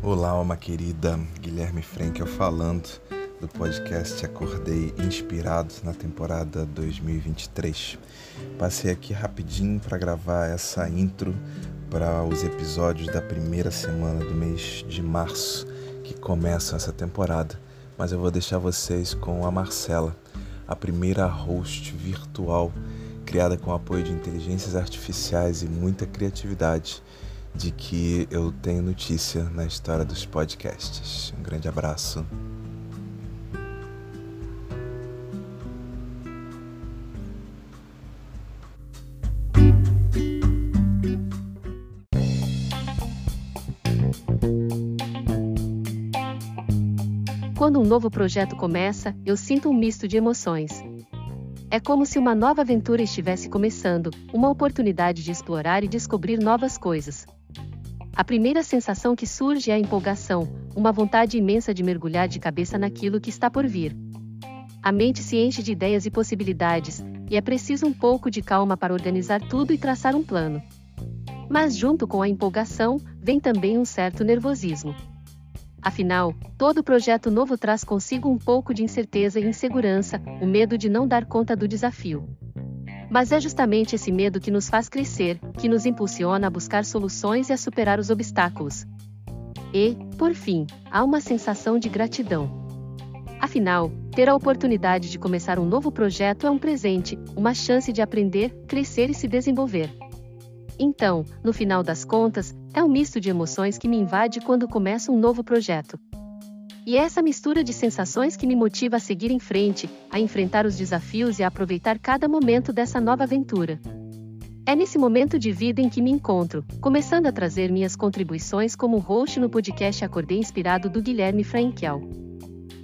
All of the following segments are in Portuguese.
Olá, alma querida, Guilherme Frankel falando do podcast Acordei Inspirado na temporada 2023. Passei aqui rapidinho para gravar essa intro para os episódios da primeira semana do mês de março que começam essa temporada, mas eu vou deixar vocês com a Marcela, a primeira host virtual criada com apoio de inteligências artificiais e muita criatividade de que eu tenho notícia na história dos podcasts. Um grande abraço. Quando um novo projeto começa, eu sinto um misto de emoções. É como se uma nova aventura estivesse começando, uma oportunidade de explorar e descobrir novas coisas. A primeira sensação que surge é a empolgação, uma vontade imensa de mergulhar de cabeça naquilo que está por vir. A mente se enche de ideias e possibilidades, e é preciso um pouco de calma para organizar tudo e traçar um plano. Mas junto com a empolgação, vem também um certo nervosismo. Afinal, todo projeto novo traz consigo um pouco de incerteza e insegurança, o medo de não dar conta do desafio. Mas é justamente esse medo que nos faz crescer, que nos impulsiona a buscar soluções e a superar os obstáculos. E, por fim, há uma sensação de gratidão. Afinal, ter a oportunidade de começar um novo projeto é um presente, uma chance de aprender, crescer e se desenvolver. Então, no final das contas, é um misto de emoções que me invade quando começo um novo projeto. E é essa mistura de sensações que me motiva a seguir em frente, a enfrentar os desafios e a aproveitar cada momento dessa nova aventura. É nesse momento de vida em que me encontro, começando a trazer minhas contribuições como host no podcast Acordei Inspirado do Guilherme Frankel.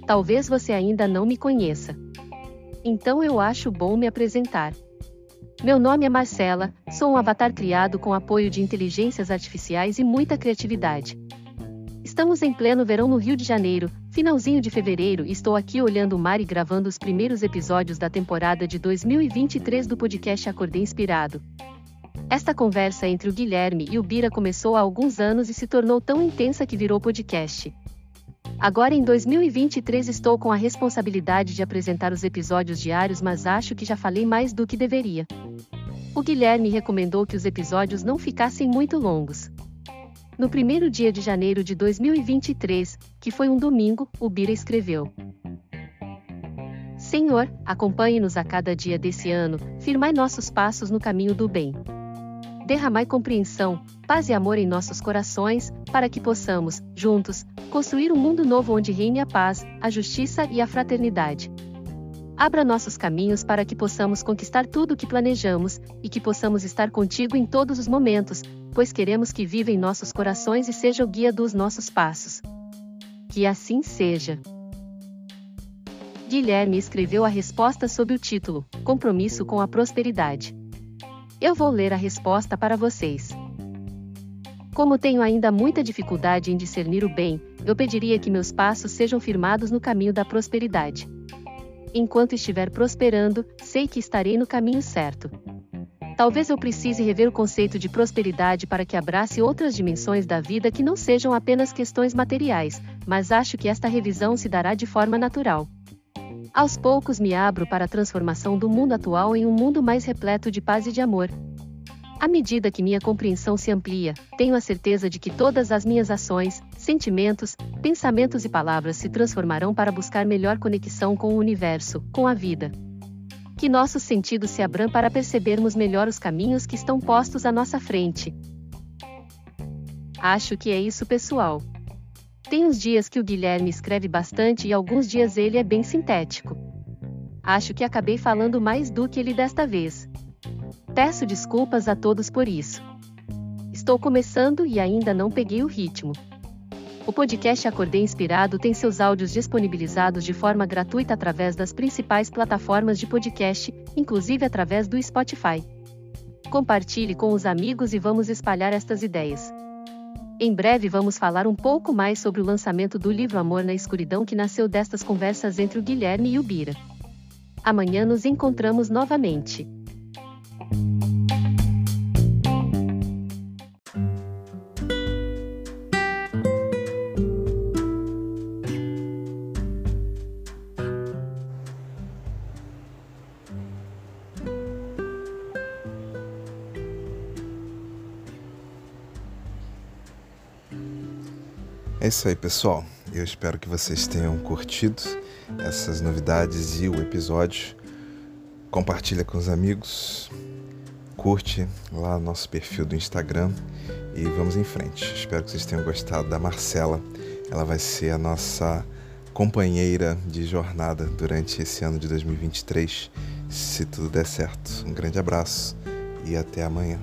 Talvez você ainda não me conheça. Então eu acho bom me apresentar. Meu nome é Marcela, sou um avatar criado com apoio de inteligências artificiais e muita criatividade. Estamos em pleno verão no Rio de Janeiro, finalzinho de fevereiro e estou aqui olhando o mar e gravando os primeiros episódios da temporada de 2023 do podcast Acordei Inspirado. Esta conversa entre o Guilherme e o Bira começou há alguns anos e se tornou tão intensa que virou podcast. Agora em 2023 estou com a responsabilidade de apresentar os episódios diários, mas acho que já falei mais do que deveria. O Guilherme recomendou que os episódios não ficassem muito longos. No primeiro dia de janeiro de 2023, que foi um domingo, o Bira escreveu: Senhor, acompanhe-nos a cada dia desse ano, firmai nossos passos no caminho do bem. Derramai compreensão, paz e amor em nossos corações, para que possamos, juntos, construir um mundo novo onde reine a paz, a justiça e a fraternidade. Abra nossos caminhos para que possamos conquistar tudo o que planejamos, e que possamos estar contigo em todos os momentos, pois queremos que viva em nossos corações e seja o guia dos nossos passos. Que assim seja. Guilherme escreveu a resposta sob o título Compromisso com a Prosperidade. Eu vou ler a resposta para vocês. Como tenho ainda muita dificuldade em discernir o bem, eu pediria que meus passos sejam firmados no caminho da prosperidade enquanto estiver prosperando, sei que estarei no caminho certo. Talvez eu precise rever o conceito de prosperidade para que abrace outras dimensões da vida que não sejam apenas questões materiais, mas acho que esta revisão se dará de forma natural. Aos poucos me abro para a transformação do mundo atual em um mundo mais repleto de paz e de amor, à medida que minha compreensão se amplia, tenho a certeza de que todas as minhas ações, sentimentos, pensamentos e palavras se transformarão para buscar melhor conexão com o universo, com a vida. Que nossos sentidos se abram para percebermos melhor os caminhos que estão postos à nossa frente. Acho que é isso, pessoal. Tem uns dias que o Guilherme escreve bastante e alguns dias ele é bem sintético. Acho que acabei falando mais do que ele desta vez. Peço desculpas a todos por isso. Estou começando e ainda não peguei o ritmo. O podcast Acordei Inspirado tem seus áudios disponibilizados de forma gratuita através das principais plataformas de podcast, inclusive através do Spotify. Compartilhe com os amigos e vamos espalhar estas ideias. Em breve vamos falar um pouco mais sobre o lançamento do livro Amor na Escuridão que nasceu destas conversas entre o Guilherme e o Bira. Amanhã nos encontramos novamente. É isso aí, pessoal. Eu espero que vocês tenham curtido essas novidades e o episódio. Compartilha com os amigos, curte lá nosso perfil do Instagram e vamos em frente. Espero que vocês tenham gostado da Marcela. Ela vai ser a nossa companheira de jornada durante esse ano de 2023, se tudo der certo. Um grande abraço e até amanhã.